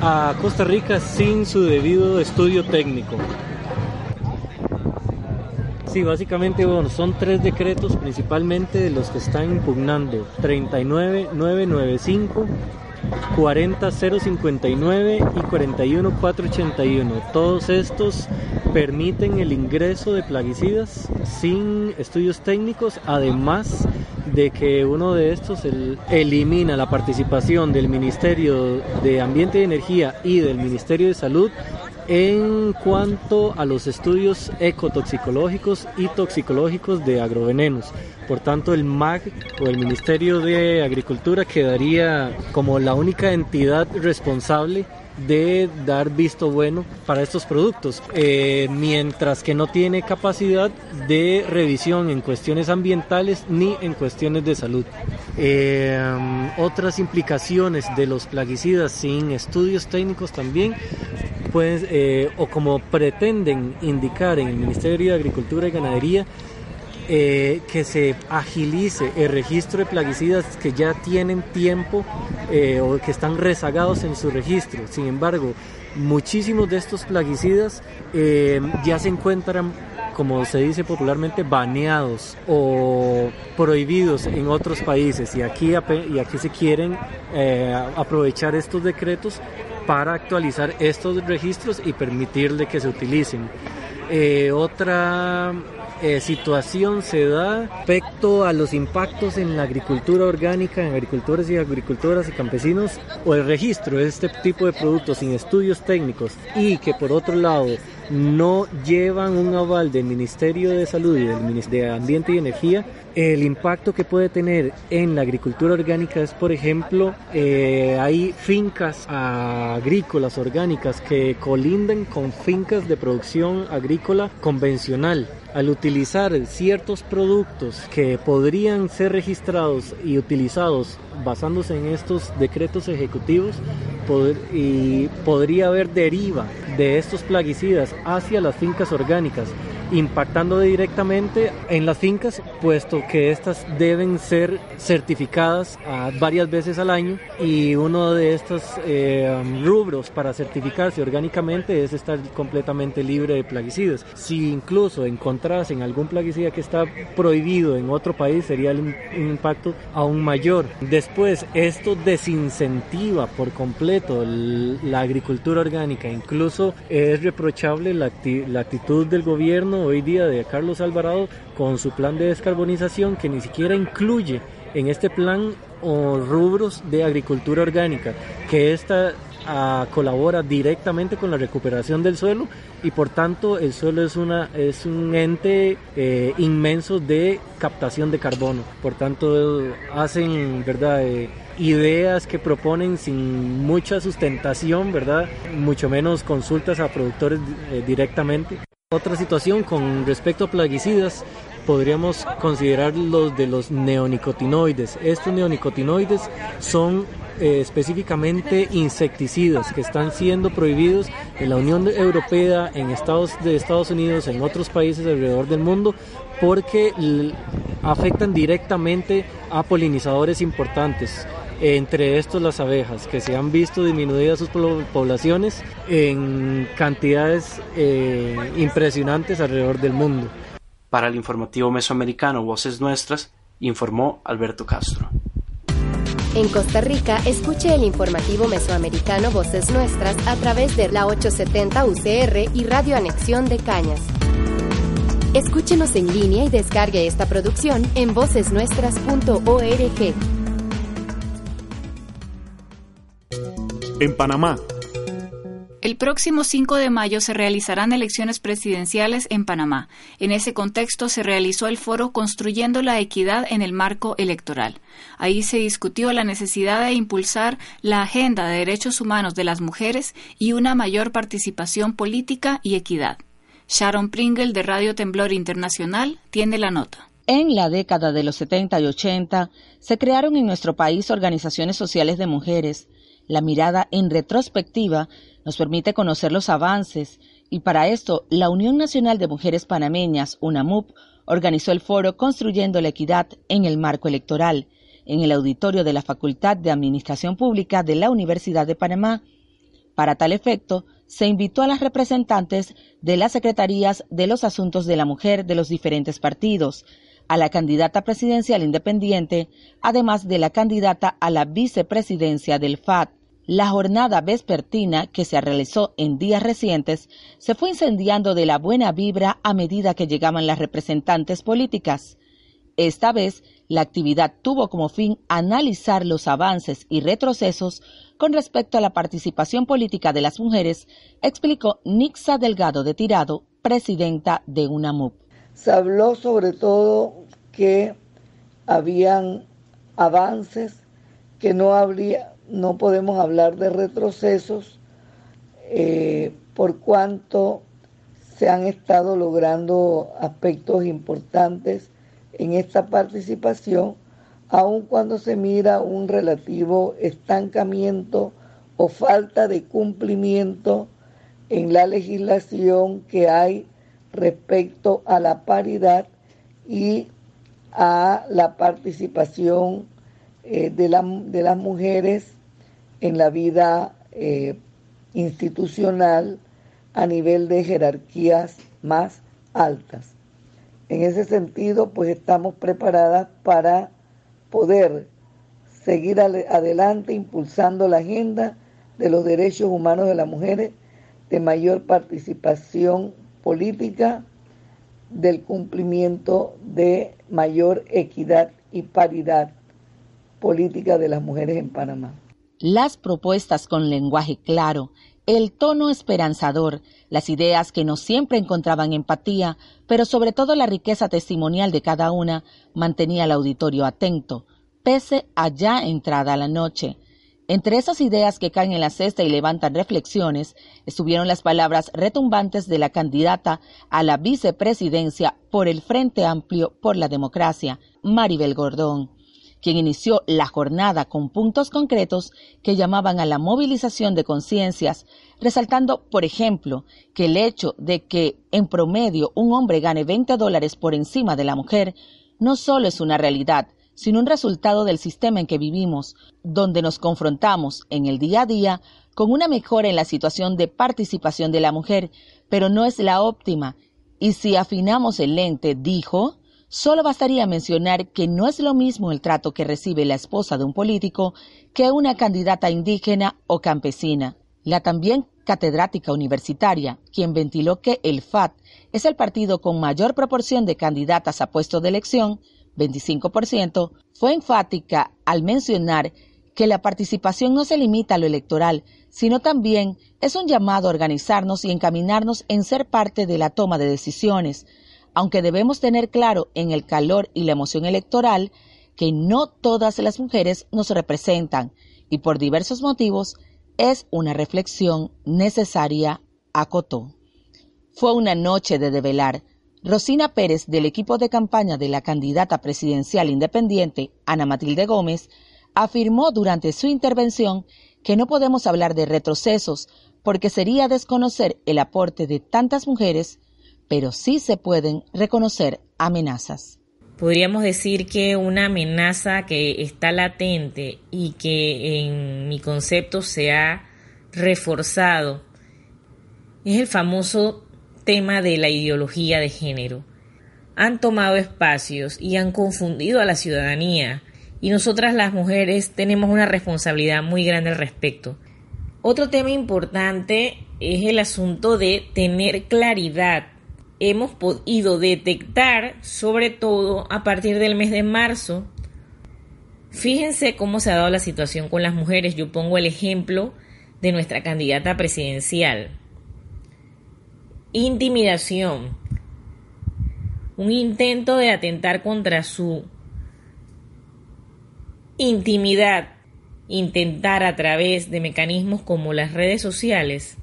Speaker 19: a Costa Rica sin su debido estudio técnico. Sí, básicamente bueno, son tres decretos principalmente de los que están impugnando 39995 40059 y 41481. Todos estos permiten el ingreso de plaguicidas sin estudios técnicos, además de que uno de estos elimina la participación del Ministerio de Ambiente y Energía y del Ministerio de Salud en cuanto a los estudios ecotoxicológicos y toxicológicos de agrovenenos. Por tanto, el MAG o el Ministerio de Agricultura quedaría como la única entidad responsable de dar visto bueno para estos productos, eh, mientras que no tiene capacidad de revisión en cuestiones ambientales ni en cuestiones de salud. Eh, otras implicaciones de los plaguicidas sin estudios técnicos también pueden, eh, o como pretenden indicar en el Ministerio de Agricultura y Ganadería, eh, que se agilice el registro de plaguicidas que ya tienen tiempo eh, o que están rezagados en su registro. Sin embargo, muchísimos de estos plaguicidas ya se encuentran como se dice popularmente, baneados o prohibidos en otros países y aquí, y aquí se quieren aprovechar estos decretos para actualizar estos registros y permitirle que se utilicen. otra eh, situación se da respecto a los impactos en la agricultura orgánica, en agricultores y agricultoras y campesinos, o el registro de este tipo de productos sin estudios técnicos y que por otro lado no llevan un aval del Ministerio de Salud y del Ministerio de Ambiente y Energía, el impacto que puede tener en la agricultura orgánica es, por ejemplo, eh, hay fincas agrícolas orgánicas que colindan con fincas de producción agrícola convencional. Al utilizar ciertos productos que podrían ser registrados y utilizados basándose en estos decretos ejecutivos, y podría haber deriva de estos plaguicidas hacia las fincas orgánicas impactando directamente en las fincas, puesto que estas deben ser certificadas varias veces al año y uno de estos eh, rubros para certificarse orgánicamente es estar completamente libre de plaguicidas. Si incluso encontrasen algún plaguicida que está prohibido en otro país, sería un impacto aún mayor. Después, esto desincentiva por completo la agricultura orgánica, incluso es reprochable la actitud del gobierno hoy día de Carlos Alvarado con su plan de descarbonización que ni siquiera incluye en este plan rubros de agricultura orgánica, que esta ah, colabora directamente con la recuperación del suelo y por tanto el suelo es, una, es un ente eh, inmenso de captación de carbono. Por tanto hacen verdad eh, ideas que proponen sin mucha sustentación, verdad, mucho menos consultas a productores eh, directamente. Otra situación con respecto a plaguicidas podríamos considerar los de los neonicotinoides. Estos neonicotinoides son eh, específicamente insecticidas que están siendo prohibidos en la Unión Europea, en Estados de Estados Unidos, en otros países alrededor del mundo, porque afectan directamente a polinizadores importantes entre estos las abejas, que se han visto disminuidas sus poblaciones en cantidades eh, impresionantes alrededor del mundo.
Speaker 18: Para el informativo mesoamericano Voces Nuestras, informó Alberto Castro.
Speaker 2: En Costa Rica, escuche el informativo mesoamericano Voces Nuestras a través de la 870 UCR y Radio Anexión de Cañas. Escúchenos en línea y descargue esta producción en vocesnuestras.org.
Speaker 3: En Panamá.
Speaker 4: El próximo 5 de mayo se realizarán elecciones presidenciales en Panamá. En ese contexto se realizó el foro Construyendo la Equidad en el Marco Electoral. Ahí se discutió la necesidad de impulsar la agenda de derechos humanos de las mujeres y una mayor participación política y equidad. Sharon Pringle de Radio Temblor Internacional tiene la nota.
Speaker 20: En la década de los 70 y 80 se crearon en nuestro país organizaciones sociales de mujeres la mirada en retrospectiva nos permite conocer los avances y para esto la Unión Nacional de Mujeres Panameñas, UNAMUP, organizó el foro Construyendo la Equidad en el Marco Electoral en el auditorio de la Facultad de Administración Pública de la Universidad de Panamá. Para tal efecto, se invitó a las representantes de las secretarías de los asuntos de la mujer de los diferentes partidos, a la candidata presidencial independiente, además de la candidata a la vicepresidencia del FAT. La jornada vespertina que se realizó en días recientes se fue incendiando de la buena vibra a medida que llegaban las representantes políticas. Esta vez, la actividad tuvo como fin analizar los avances y retrocesos con respecto a la participación política de las mujeres, explicó Nixa Delgado de Tirado, presidenta de UNAMUP.
Speaker 21: Se habló sobre todo que habían avances, que no habría, no podemos hablar de retrocesos eh, por cuanto se han estado logrando aspectos importantes en esta participación, aun cuando se mira un relativo estancamiento o falta de cumplimiento en la legislación que hay respecto a la paridad y a la participación eh, de, de las mujeres en la vida eh, institucional a nivel de jerarquías más altas. En ese sentido, pues estamos preparadas para poder seguir adelante impulsando la agenda de los derechos humanos de las mujeres, de mayor participación política, del cumplimiento de mayor equidad y paridad política de las mujeres en Panamá
Speaker 20: las propuestas con lenguaje claro, el tono esperanzador, las ideas que no siempre encontraban empatía, pero sobre todo la riqueza testimonial de cada una, mantenía al auditorio atento, pese a ya entrada la noche. Entre esas ideas que caen en la cesta y levantan reflexiones, estuvieron las palabras retumbantes de la candidata a la vicepresidencia por el Frente Amplio por la Democracia, Maribel Gordón quien inició la jornada con puntos concretos que llamaban a la movilización de conciencias, resaltando, por ejemplo, que el hecho de que en promedio un hombre gane 20 dólares por encima de la mujer no solo es una realidad, sino un resultado del sistema en que vivimos, donde nos confrontamos en el día a día con una mejora en la situación de participación de la mujer, pero no es la óptima. Y si afinamos el lente, dijo, Solo bastaría mencionar que no es lo mismo el trato que recibe la esposa de un político que una candidata indígena o campesina. La también catedrática universitaria, quien ventiló que el FAT es el partido con mayor proporción de candidatas a puesto de elección, 25%, fue enfática al mencionar que la participación no se limita a lo electoral, sino también es un llamado a organizarnos y encaminarnos en ser parte de la toma de decisiones, aunque debemos tener claro en el calor y la emoción electoral que no todas las mujeres nos representan y por diversos motivos es una reflexión necesaria, acotó. Fue una noche de develar. Rosina Pérez, del equipo de campaña de la candidata presidencial independiente, Ana Matilde Gómez, afirmó durante su intervención que no podemos hablar de retrocesos porque sería desconocer el aporte de tantas mujeres pero sí se pueden reconocer amenazas.
Speaker 22: Podríamos decir que una amenaza que está latente y que en mi concepto se ha reforzado es el famoso tema de la ideología de género. Han tomado espacios y han confundido a la ciudadanía y nosotras las mujeres tenemos una responsabilidad muy grande al respecto. Otro tema importante es el asunto de tener claridad hemos podido detectar, sobre todo a partir del mes de marzo. Fíjense cómo se ha dado la situación con las mujeres. Yo pongo el ejemplo de nuestra candidata presidencial. Intimidación. Un intento de atentar contra su intimidad. Intentar a través de mecanismos como las redes sociales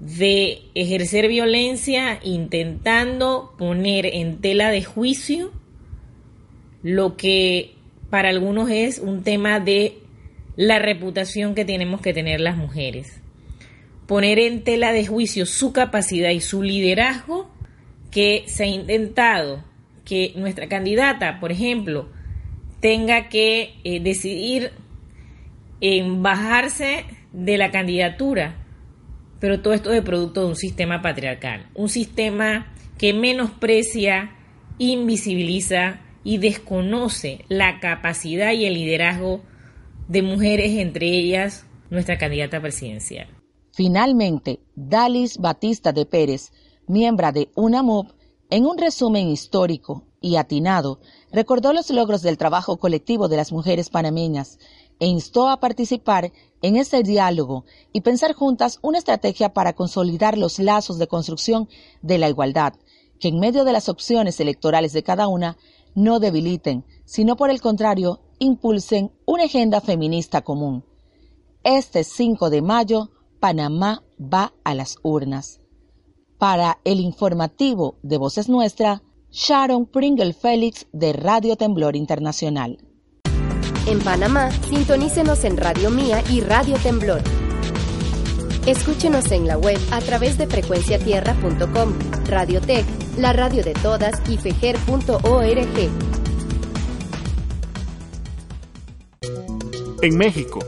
Speaker 22: de ejercer violencia intentando poner en tela de juicio lo que para algunos es un tema de la reputación que tenemos que tener las mujeres. Poner en tela de juicio su capacidad y su liderazgo que se ha intentado que nuestra candidata, por ejemplo, tenga que eh, decidir en bajarse de la candidatura pero todo esto es producto de un sistema patriarcal, un sistema que menosprecia invisibiliza y desconoce la capacidad y el liderazgo de mujeres, entre ellas nuestra candidata presidencial.
Speaker 20: Finalmente, Dalis Batista de Pérez, miembro de UNAMOP, en un resumen histórico y atinado, recordó los logros del trabajo colectivo de las mujeres panameñas e instó a participar en ese diálogo y pensar juntas una estrategia para consolidar los lazos de construcción de la igualdad, que en medio de las opciones electorales de cada una no debiliten, sino por el contrario, impulsen una agenda feminista común. Este 5 de mayo, Panamá va a las urnas. Para el informativo de Voces Nuestra, Sharon Pringle Félix de Radio Temblor Internacional.
Speaker 2: En Panamá, sintonícenos en Radio Mía y Radio Temblor. Escúchenos en la web a través de frecuenciatierra.com, Radiotech, la radio de todas y fejer.org.
Speaker 3: En México,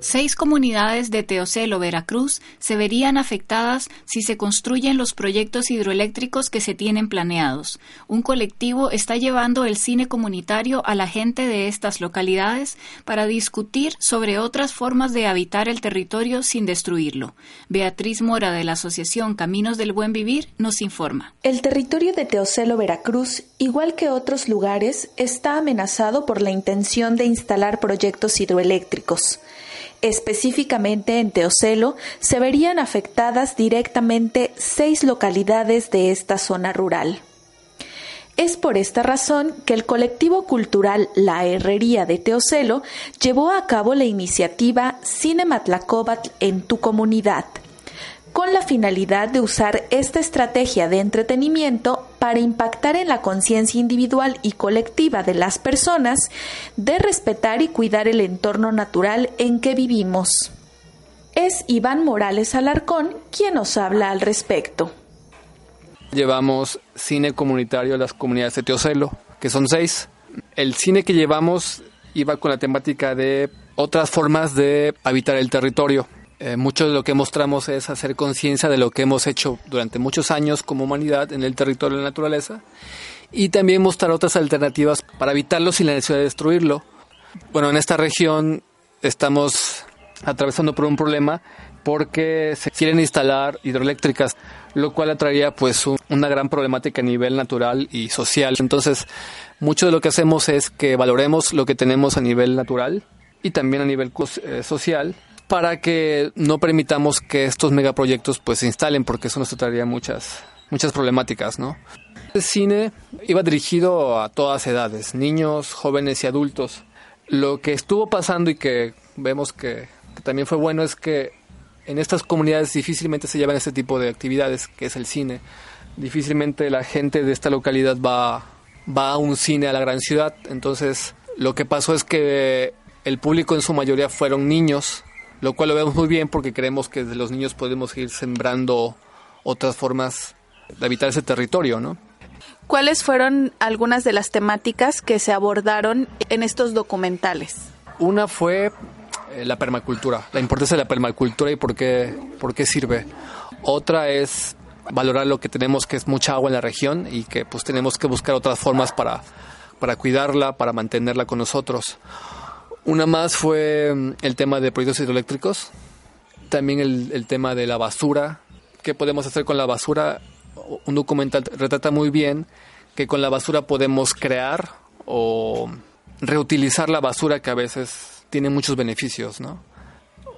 Speaker 4: Seis comunidades de Teocelo, Veracruz, se verían afectadas si se construyen los proyectos hidroeléctricos que se tienen planeados. Un colectivo está llevando el cine comunitario a la gente de estas localidades para discutir sobre otras formas de habitar el territorio sin destruirlo. Beatriz Mora de la Asociación Caminos del Buen Vivir nos informa.
Speaker 23: El territorio de Teocelo, Veracruz, igual que otros lugares, está amenazado por la intención de instalar proyectos hidroeléctricos. Específicamente en Teocelo se verían afectadas directamente seis localidades de esta zona rural. Es por esta razón que el colectivo cultural La Herrería de Teocelo llevó a cabo la iniciativa Cinematlacóbatl en tu comunidad, con la finalidad de usar esta estrategia de entretenimiento para impactar en la conciencia individual y colectiva de las personas de respetar y cuidar el entorno natural en que vivimos. Es Iván Morales Alarcón quien nos habla al respecto.
Speaker 24: Llevamos cine comunitario a las comunidades de Teocelo, que son seis. El cine que llevamos iba con la temática de otras formas de habitar el territorio eh, mucho de lo que mostramos es hacer conciencia de lo que hemos hecho durante muchos años como humanidad en el territorio de la naturaleza y también mostrar otras alternativas para evitarlo sin la necesidad de destruirlo. Bueno, en esta región estamos atravesando por un problema porque se quieren instalar hidroeléctricas, lo cual atraería pues una gran problemática a nivel natural y social. Entonces, mucho de lo que hacemos es que valoremos lo que tenemos a nivel natural y también a nivel eh, social para que no permitamos que estos megaproyectos pues se instalen porque eso nos traería muchas muchas problemáticas, ¿no? El cine iba dirigido a todas edades, niños, jóvenes y adultos. Lo que estuvo pasando y que vemos que, también fue bueno es que en estas comunidades difícilmente se llevan este tipo de actividades, que es el cine. Difícilmente la gente de esta localidad va, va a un cine a la gran ciudad. Entonces, lo que pasó es que el público en su mayoría fueron niños lo cual lo vemos muy bien porque creemos que desde los niños podemos ir sembrando otras formas de habitar ese territorio, ¿no?
Speaker 23: ¿Cuáles fueron algunas de las temáticas que se abordaron en estos documentales?
Speaker 24: Una fue eh, la permacultura, la importancia de la permacultura y por qué, por qué sirve. Otra es valorar lo que tenemos, que es mucha agua en la región y que pues tenemos que buscar otras formas para, para cuidarla, para mantenerla con nosotros. Una más fue mm, el tema de proyectos hidroeléctricos, también el, tema de la basura, qué podemos hacer con la basura. Un documental retrata muy bien que con la basura podemos crear o reutilizar la basura que a veces tiene muchos beneficios, ¿no?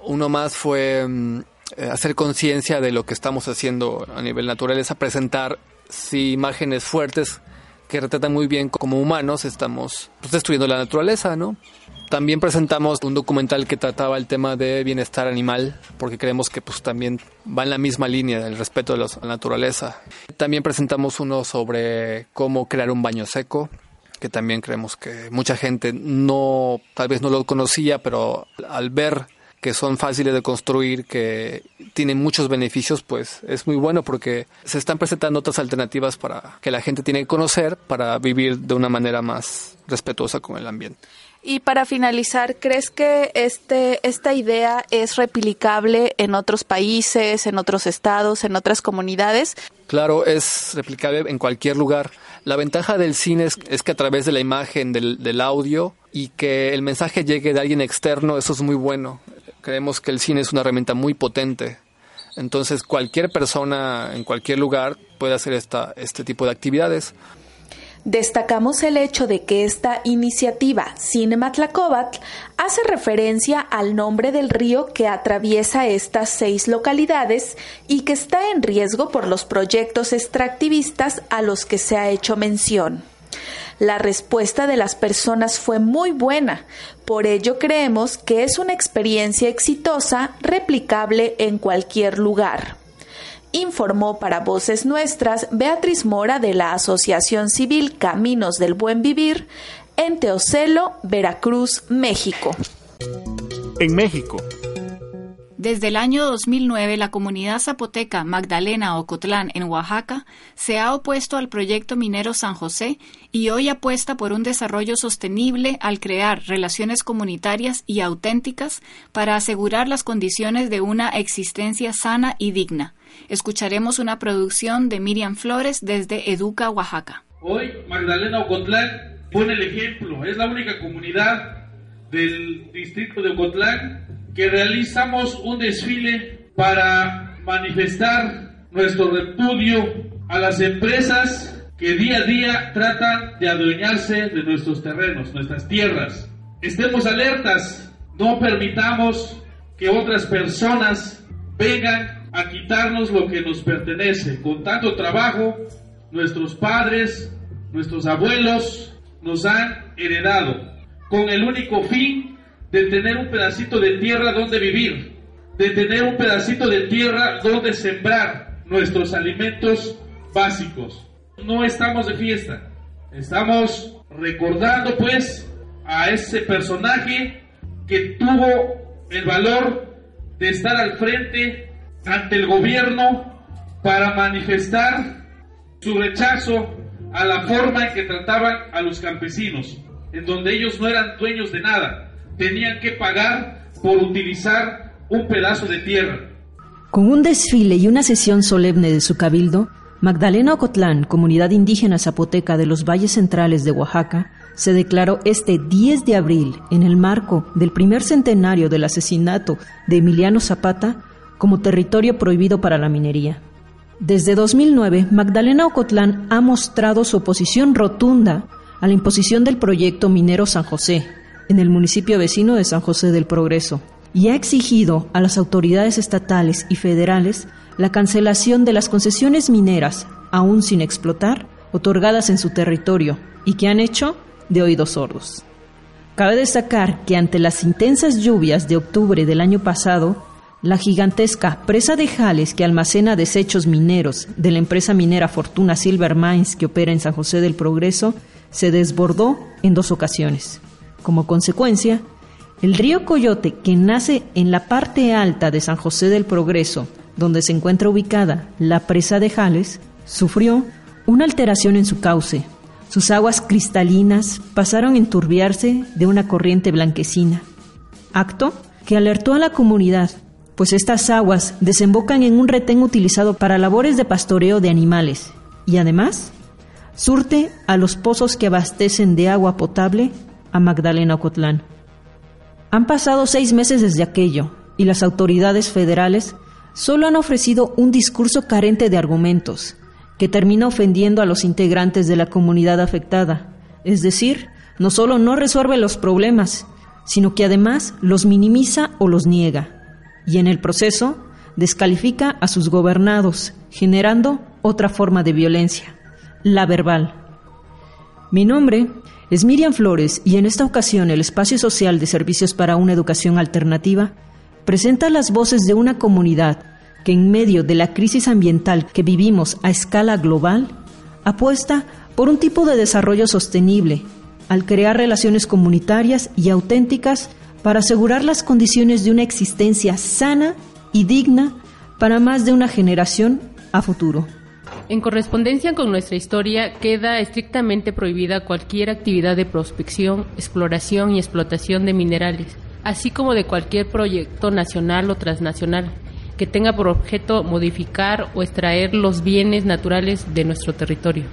Speaker 24: Uno más fue mm, eh, hacer conciencia de lo que estamos haciendo a nivel naturaleza, presentar sí, imágenes fuertes que retratan muy bien como humanos estamos pues, destruyendo la naturaleza, ¿no? También presentamos un documental que trataba el tema de bienestar animal, porque creemos que pues también va en la misma línea del respeto de la naturaleza. También presentamos uno sobre cómo crear un baño seco, que también creemos que mucha gente no, tal vez no lo conocía, pero al ver que son fáciles de construir, que tienen muchos beneficios, pues es muy bueno porque se están presentando otras alternativas para que la gente tiene que conocer para vivir de una manera más respetuosa con el ambiente.
Speaker 23: Y para finalizar, ¿crees que este, esta idea es replicable en otros países, en otros estados, en otras comunidades?
Speaker 24: Claro, es replicable en cualquier lugar. La ventaja del cine es, que a través de la imagen, del, del, audio y que el mensaje llegue de alguien externo, eso es muy bueno. Creemos que el cine es una herramienta muy potente. Entonces, cualquier persona en cualquier lugar puede hacer esta, este tipo de actividades.
Speaker 23: Destacamos el hecho de que esta iniciativa Cinematlacobatl hace referencia al nombre del río que atraviesa estas seis localidades y que está en riesgo por los proyectos extractivistas a los que se ha hecho mención. La respuesta de las personas fue muy buena, por ello creemos que es una experiencia exitosa replicable en cualquier lugar informó para Voces Nuestras Beatriz Mora de la Asociación Civil Caminos del Buen Vivir en Teocelo, Veracruz, México.
Speaker 3: En México,
Speaker 4: desde el año 2009, la comunidad zapoteca Magdalena Ocotlán en Oaxaca se ha opuesto al proyecto minero San José y hoy apuesta por un desarrollo sostenible al crear relaciones comunitarias y auténticas para asegurar las condiciones de una existencia sana y digna. Escucharemos una producción de Miriam Flores desde Educa, Oaxaca.
Speaker 25: Hoy Magdalena Ocotlán pone el ejemplo, es la única comunidad del distrito de Ocotlán que realizamos un desfile para manifestar nuestro repudio a las empresas que día a día tratan de adueñarse de nuestros terrenos, nuestras tierras. Estemos alertas, no permitamos que otras personas vengan a quitarnos lo que nos pertenece. Con tanto trabajo, nuestros padres, nuestros abuelos nos han heredado, con el único fin de tener un pedacito de tierra donde vivir, de tener un pedacito de tierra donde sembrar nuestros alimentos básicos. No estamos de fiesta, estamos recordando pues a ese personaje que tuvo el valor de estar al frente ante el gobierno para manifestar su rechazo a la forma en que trataban a los campesinos, en donde ellos no eran dueños de nada, tenían que pagar por utilizar un pedazo de tierra.
Speaker 26: Con un desfile y una sesión solemne de su cabildo, Magdalena Ocotlán, comunidad indígena zapoteca de los valles centrales de Oaxaca, se declaró este 10 de abril, en el marco del primer centenario del asesinato de Emiliano Zapata, como territorio prohibido para la minería. Desde 2009, Magdalena Ocotlán ha mostrado su oposición rotunda a la imposición del proyecto minero San José, en el municipio vecino de San José del Progreso y ha exigido a las autoridades estatales y federales la cancelación de las concesiones mineras, aún sin explotar, otorgadas en su territorio y que han hecho de oídos sordos. Cabe destacar que ante las intensas lluvias de octubre del año pasado, la gigantesca presa de Jales que almacena desechos mineros de la empresa minera Fortuna Silver Mines que opera en San José del Progreso se desbordó en dos ocasiones. Como consecuencia, el río Coyote, que nace en la parte alta de San José del Progreso, donde se encuentra ubicada la presa de Jales, sufrió una alteración en su cauce. Sus aguas cristalinas pasaron a enturbiarse de una corriente blanquecina, acto que alertó a la comunidad, pues estas aguas desembocan en un retén utilizado para labores de pastoreo de animales y además surte a los pozos que abastecen de agua potable a Magdalena Ocotlán. Han pasado seis meses desde aquello y las autoridades federales solo han ofrecido un discurso carente de argumentos, que termina ofendiendo a los integrantes de la comunidad afectada. Es decir, no solo no resuelve los problemas, sino que además los minimiza o los niega, y en el proceso descalifica a sus gobernados, generando otra forma de violencia, la verbal. Mi nombre es Miriam Flores y en esta ocasión el Espacio Social de Servicios para una Educación Alternativa presenta las voces de una comunidad que en medio de la crisis ambiental que vivimos a escala global, apuesta por un tipo de desarrollo sostenible al crear relaciones comunitarias y auténticas para asegurar las condiciones de una existencia sana y digna para más de una generación a futuro.
Speaker 27: En correspondencia con nuestra historia, queda estrictamente prohibida cualquier actividad de prospección, exploración y explotación de minerales, así como de cualquier proyecto nacional o transnacional que tenga por objeto modificar o extraer los bienes naturales de nuestro territorio.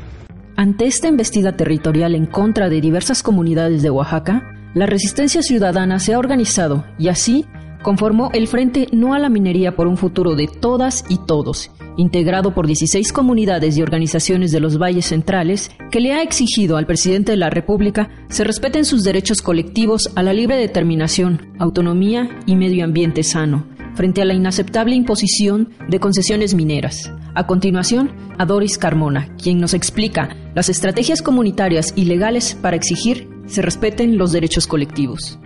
Speaker 26: Ante esta embestida territorial en contra de diversas comunidades de Oaxaca, la resistencia ciudadana se ha organizado y así conformó el Frente No a la Minería por un Futuro de Todas y Todos, integrado por 16 comunidades y organizaciones de los valles centrales, que le ha exigido al presidente de la República se respeten sus derechos colectivos a la libre determinación, autonomía y medio ambiente sano, frente a la inaceptable imposición de concesiones mineras. A continuación, a Doris Carmona, quien nos explica las estrategias comunitarias y legales para exigir se respeten los derechos colectivos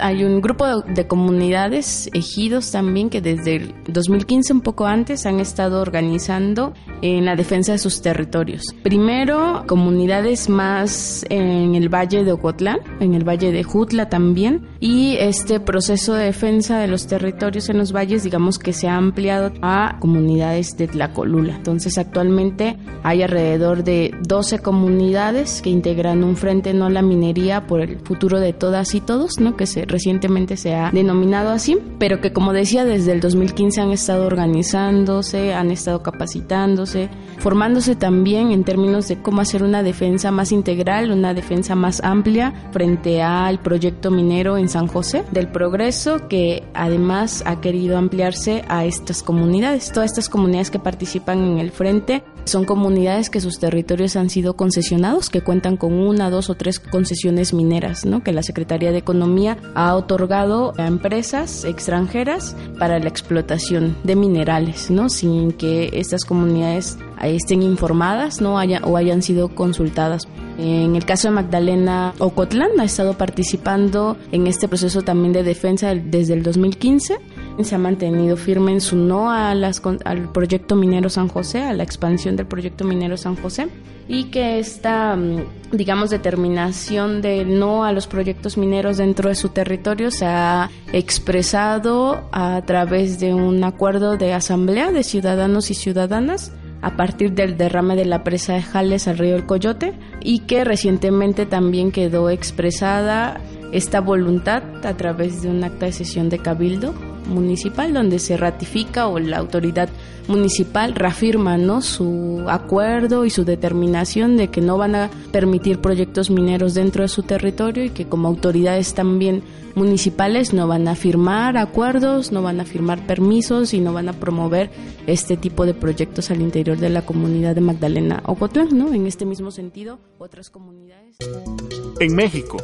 Speaker 28: hay un grupo de comunidades, ejidos también, que desde el 2015, un poco antes, han estado organizando en la defensa de sus territorios. Primero, comunidades más en el valle de Ocotlán, en el valle de Jutla también, y este proceso de defensa de los territorios en los valles, digamos que se ha ampliado a comunidades de Tlacolula. Entonces, actualmente hay alrededor de 12 comunidades que integran un frente no a la minería por el futuro de todas y todos, ¿no? Que se recientemente se ha denominado así, pero que como decía desde el 2015 han estado organizándose, han estado capacitándose, formándose también en términos de cómo hacer una defensa más integral, una defensa más amplia frente al proyecto minero en San José del Progreso, que además ha querido ampliarse a estas comunidades. Todas estas comunidades que participan en el frente son comunidades que sus territorios han sido concesionados, que cuentan con una, dos o tres concesiones mineras, ¿no? que la Secretaría de Economía ha otorgado a empresas extranjeras para la explotación de minerales, ¿no? sin que estas comunidades estén informadas ¿no? Haya, o hayan sido consultadas. En el caso de Magdalena Ocotlán ha estado participando en este proceso también de defensa desde el 2015 se ha mantenido firme en su no a las, al proyecto minero San José, a la expansión del proyecto minero San José, y que esta, mm, digamos, determinación de no a los proyectos mineros dentro de su territorio se ha expresado a través de un acuerdo de asamblea de ciudadanos y ciudadanas a partir del derrame de la presa de Jales al río El Coyote y que recientemente también quedó expresada esta voluntad a través de un acta de sesión de cabildo municipal donde se ratifica o la autoridad municipal reafirma ¿no? su acuerdo y su determinación de que no van a permitir proyectos mineros dentro de su territorio y que como autoridades también municipales no van a firmar acuerdos, no van a firmar permisos y no van a promover este tipo de proyectos al interior de la comunidad de Magdalena Ocotlán, ¿no? En este mismo sentido, otras comunidades.
Speaker 3: En México,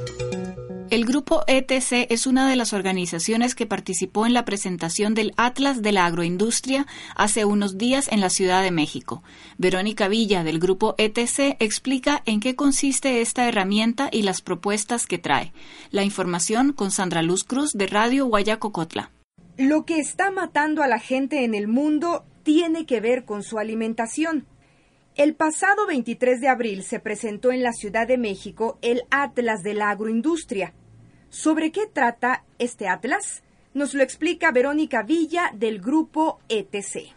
Speaker 4: el grupo ETC es una de las organizaciones que participó en la presentación del Atlas de la Agroindustria hace unos días en la Ciudad de México. Verónica Villa, del grupo ETC, explica en qué consiste esta herramienta y las propuestas que trae. La información con Sandra Luz Cruz, de Radio Guayacocotla.
Speaker 29: Lo que está matando a la gente en el mundo tiene que ver con su alimentación. El pasado 23 de abril se presentó en la Ciudad de México el Atlas de la Agroindustria. ¿Sobre qué trata este Atlas? Nos lo explica Verónica Villa del grupo ETC.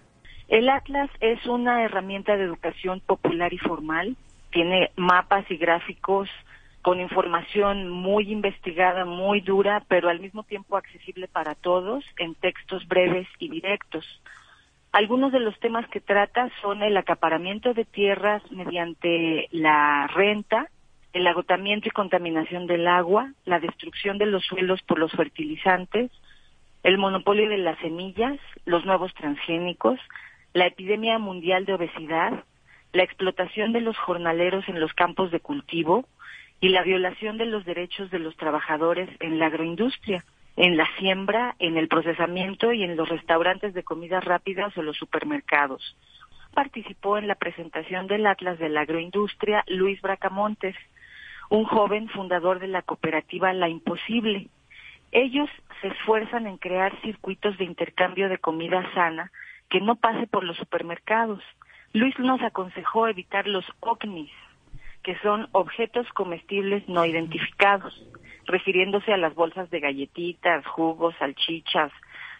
Speaker 30: El Atlas es una herramienta de educación popular y formal. Tiene mapas y gráficos con información muy investigada, muy dura, pero al mismo tiempo accesible para todos en textos breves y directos. Algunos de los temas que trata son el acaparamiento de tierras mediante la renta, el agotamiento y contaminación del agua, la destrucción de los suelos por los fertilizantes, el monopolio de las semillas, los nuevos transgénicos, la epidemia mundial de obesidad, la explotación de los jornaleros en los campos de cultivo y la violación de los derechos de los trabajadores en la agroindustria en la siembra, en el procesamiento y en los restaurantes de comidas rápidas o los supermercados. Participó en la presentación del Atlas de la Agroindustria Luis Bracamontes, un joven fundador de la cooperativa La Imposible. Ellos se esfuerzan en crear circuitos de intercambio de comida sana que no pase por los supermercados. Luis nos aconsejó evitar los OCNIs, que son objetos comestibles no identificados refiriéndose a las bolsas de galletitas, jugos, salchichas,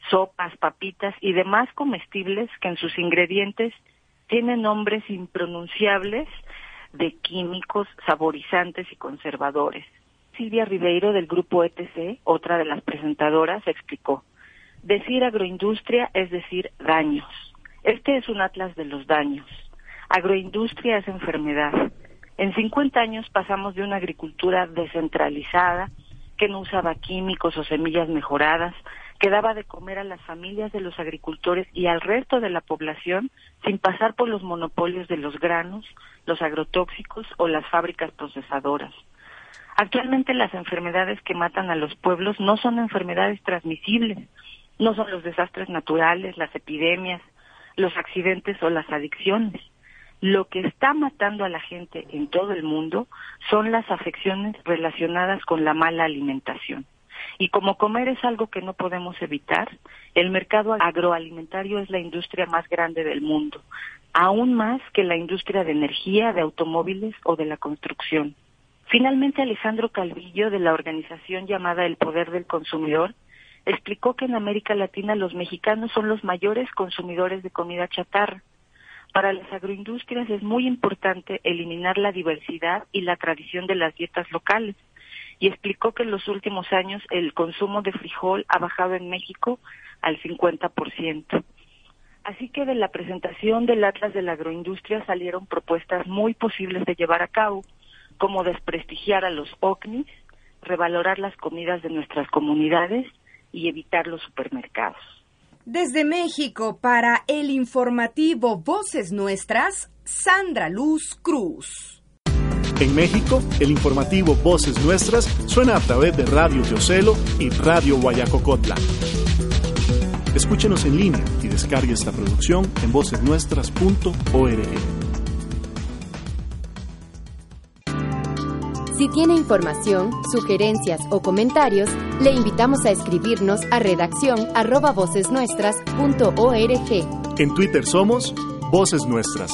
Speaker 30: sopas, papitas y demás comestibles que en sus ingredientes tiene nombres impronunciables de químicos, saborizantes y conservadores. Silvia Ribeiro del grupo ETC, otra de las presentadoras, explicó, decir agroindustria es decir daños. Este es un atlas de los daños. Agroindustria es enfermedad. En 50 años pasamos de una agricultura descentralizada, que no usaba químicos o semillas mejoradas, que daba de comer a las familias de los agricultores y al resto de la población sin pasar por los monopolios de los granos, los agrotóxicos o las fábricas procesadoras. Actualmente las enfermedades que matan a los pueblos no son enfermedades transmisibles, no son los desastres naturales, las epidemias, los accidentes o las adicciones. Lo que está matando a la gente en todo el mundo son las afecciones relacionadas con la mala alimentación. Y como comer es algo que no podemos evitar, el mercado agroalimentario es la industria más grande del mundo, aún más que la industria de energía, de automóviles o de la construcción. Finalmente, Alejandro Calvillo, de la organización llamada El Poder del Consumidor, explicó que en América Latina los mexicanos son los mayores consumidores de comida chatarra para las agroindustrias es muy importante eliminar la diversidad y la tradición de las dietas locales y explicó que en los últimos años el consumo de frijol ha bajado en México al 50%. Así que de la presentación del Atlas de la Agroindustria salieron propuestas muy posibles de llevar a cabo, como desprestigiar a los OCNIs, revalorar las comidas de nuestras comunidades y evitar los supermercados.
Speaker 29: Desde México, para el informativo Voces Nuestras, Sandra Luz Cruz.
Speaker 3: En México, el informativo Voces Nuestras suena a través de Radio Teocelo y Radio Guayacocotla. Escúchenos en línea y descargue esta producción en vocesnuestras.org.
Speaker 2: Si tiene información, sugerencias o comentarios, le invitamos a escribirnos a redacción arroba vocesnuestras.org.
Speaker 3: En Twitter somos Voces Nuestras.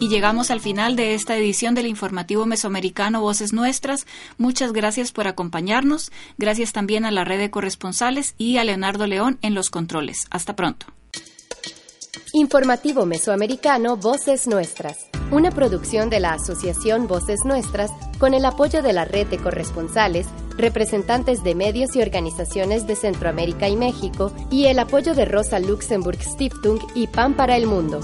Speaker 4: Y llegamos al final de esta edición del informativo mesoamericano Voces Nuestras. Muchas gracias por acompañarnos. Gracias también a la red de corresponsales y a Leonardo León en los controles. Hasta pronto.
Speaker 2: Informativo Mesoamericano Voces Nuestras, una producción de la Asociación Voces Nuestras con el apoyo de la red de corresponsales, representantes de medios y organizaciones de Centroamérica y México y el apoyo de Rosa Luxemburg Stiftung y PAN para el Mundo.